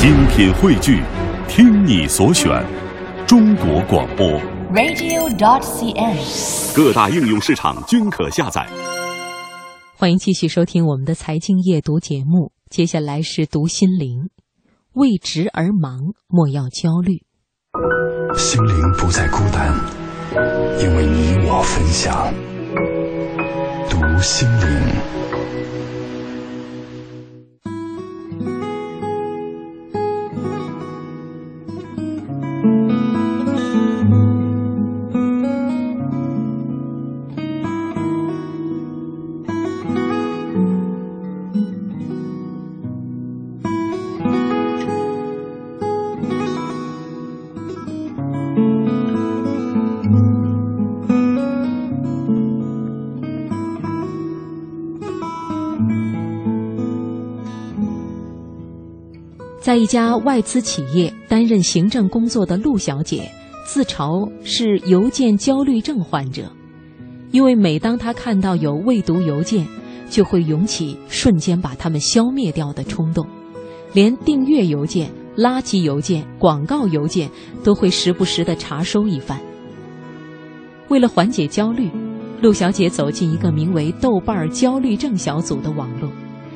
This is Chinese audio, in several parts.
精品汇聚，听你所选，中国广播。radio.dot.cn，。各大应用市场均可下载。欢迎继续收听我们的财经夜读节目，接下来是读心灵。为职而忙，莫要焦虑。心灵不再孤单，因为你我分享。读心灵。在一家外资企业担任行政工作的陆小姐，自嘲是邮件焦虑症患者，因为每当她看到有未读邮件，就会涌起瞬间把它们消灭掉的冲动，连订阅邮件、垃圾邮件、广告邮件都会时不时的查收一番。为了缓解焦虑，陆小姐走进一个名为“豆瓣焦虑症小组”的网络，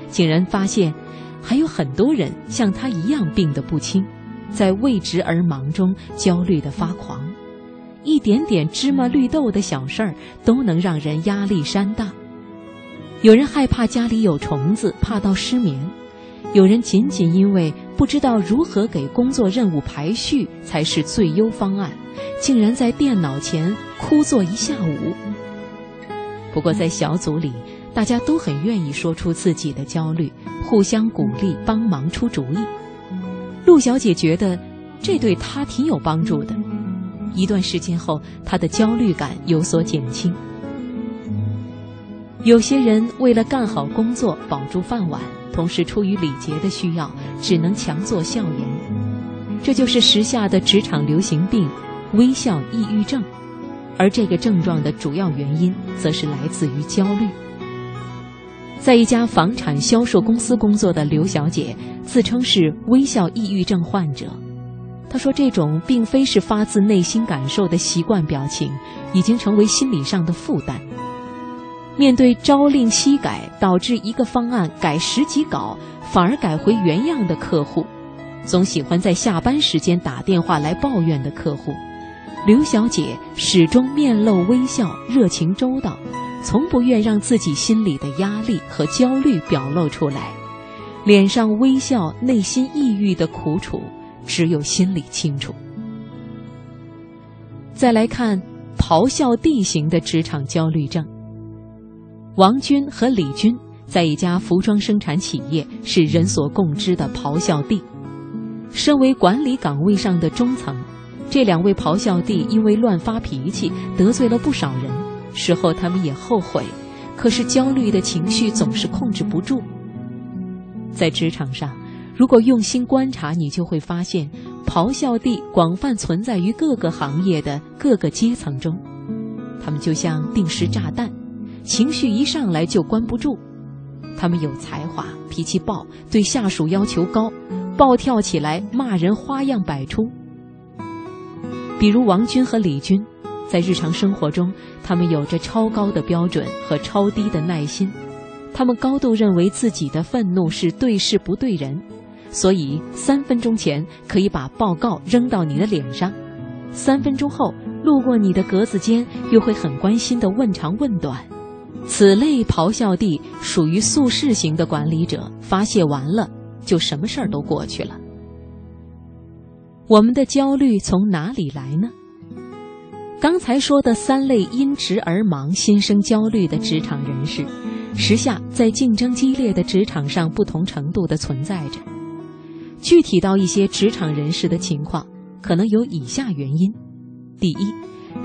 竟然发现。还有很多人像他一样病得不轻，在为职而忙中焦虑的发狂，一点点芝麻绿豆的小事儿都能让人压力山大。有人害怕家里有虫子，怕到失眠；有人仅仅因为不知道如何给工作任务排序才是最优方案，竟然在电脑前枯坐一下午。不过在小组里，大家都很愿意说出自己的焦虑，互相鼓励，帮忙出主意。陆小姐觉得这对她挺有帮助的。一段时间后，她的焦虑感有所减轻。有些人为了干好工作，保住饭碗，同时出于礼节的需要，只能强作笑颜。这就是时下的职场流行病——微笑抑郁症。而这个症状的主要原因，则是来自于焦虑。在一家房产销售公司工作的刘小姐自称是微笑抑郁症患者。她说：“这种并非是发自内心感受的习惯表情，已经成为心理上的负担。面对朝令夕改，导致一个方案改十几稿反而改回原样的客户，总喜欢在下班时间打电话来抱怨的客户，刘小姐始终面露微笑，热情周到。”从不愿让自己心里的压力和焦虑表露出来，脸上微笑，内心抑郁的苦楚，只有心里清楚。再来看咆哮帝型的职场焦虑症。王军和李军在一家服装生产企业是人所共知的咆哮帝，身为管理岗位上的中层，这两位咆哮帝因为乱发脾气，得罪了不少人。事后他们也后悔，可是焦虑的情绪总是控制不住。在职场上，如果用心观察，你就会发现，咆哮帝广泛存在于各个行业的各个阶层中。他们就像定时炸弹，情绪一上来就关不住。他们有才华，脾气暴，对下属要求高，暴跳起来骂人花样百出。比如王军和李军。在日常生活中，他们有着超高的标准和超低的耐心。他们高度认为自己的愤怒是对事不对人，所以三分钟前可以把报告扔到你的脸上，三分钟后路过你的格子间又会很关心的问长问短。此类咆哮帝属于速适型的管理者，发泄完了就什么事儿都过去了。我们的焦虑从哪里来呢？刚才说的三类因职而忙、心生焦虑的职场人士，时下在竞争激烈的职场上不同程度的存在着。具体到一些职场人士的情况，可能有以下原因：第一，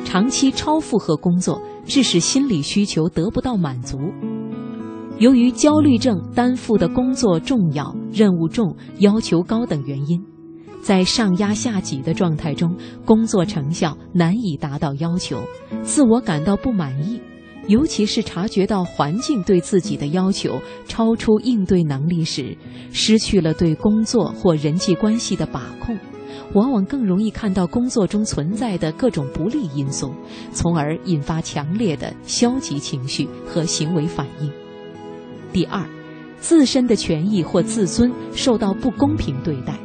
长期超负荷工作，致使心理需求得不到满足。由于焦虑症担负的工作重要、任务重、要求高等原因。在上压下挤的状态中，工作成效难以达到要求，自我感到不满意，尤其是察觉到环境对自己的要求超出应对能力时，失去了对工作或人际关系的把控，往往更容易看到工作中存在的各种不利因素，从而引发强烈的消极情绪和行为反应。第二，自身的权益或自尊受到不公平对待。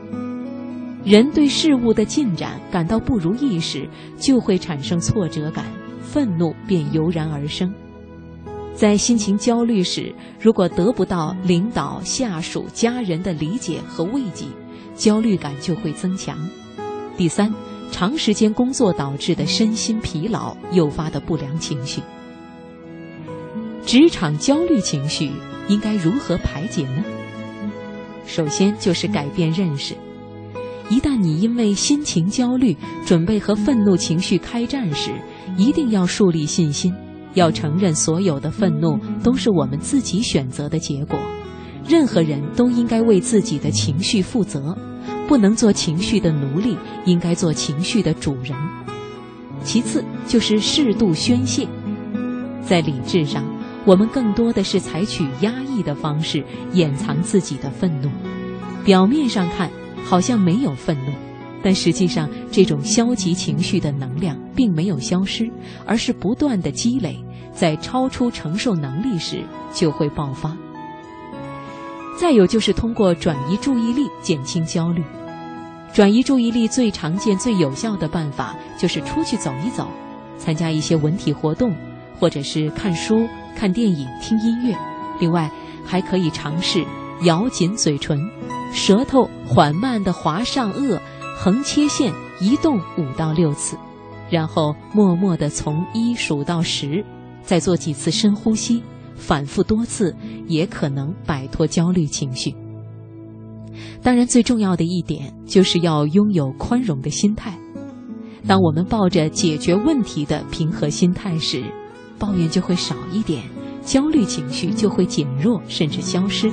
人对事物的进展感到不如意时，就会产生挫折感。愤怒便油然而生，在心情焦虑时，如果得不到领导、下属、家人的理解和慰藉，焦虑感就会增强。第三，长时间工作导致的身心疲劳诱发的不良情绪。职场焦虑情绪应该如何排解呢？首先就是改变认识。一旦你因为心情焦虑，准备和愤怒情绪开战时，一定要树立信心，要承认所有的愤怒都是我们自己选择的结果。任何人都应该为自己的情绪负责，不能做情绪的奴隶，应该做情绪的主人。其次就是适度宣泄，在理智上，我们更多的是采取压抑的方式掩藏自己的愤怒，表面上看。好像没有愤怒，但实际上，这种消极情绪的能量并没有消失，而是不断的积累，在超出承受能力时就会爆发。再有就是通过转移注意力减轻焦虑。转移注意力最常见、最有效的办法就是出去走一走，参加一些文体活动，或者是看书、看电影、听音乐。另外，还可以尝试咬紧嘴唇。舌头缓慢地划上颚，横切线移动五到六次，然后默默地从一数到十，再做几次深呼吸，反复多次，也可能摆脱焦虑情绪。当然，最重要的一点就是要拥有宽容的心态。当我们抱着解决问题的平和心态时，抱怨就会少一点，焦虑情绪就会减弱甚至消失。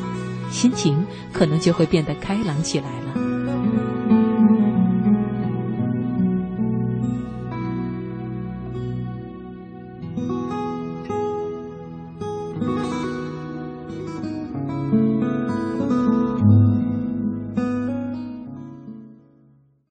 心情可能就会变得开朗起来了。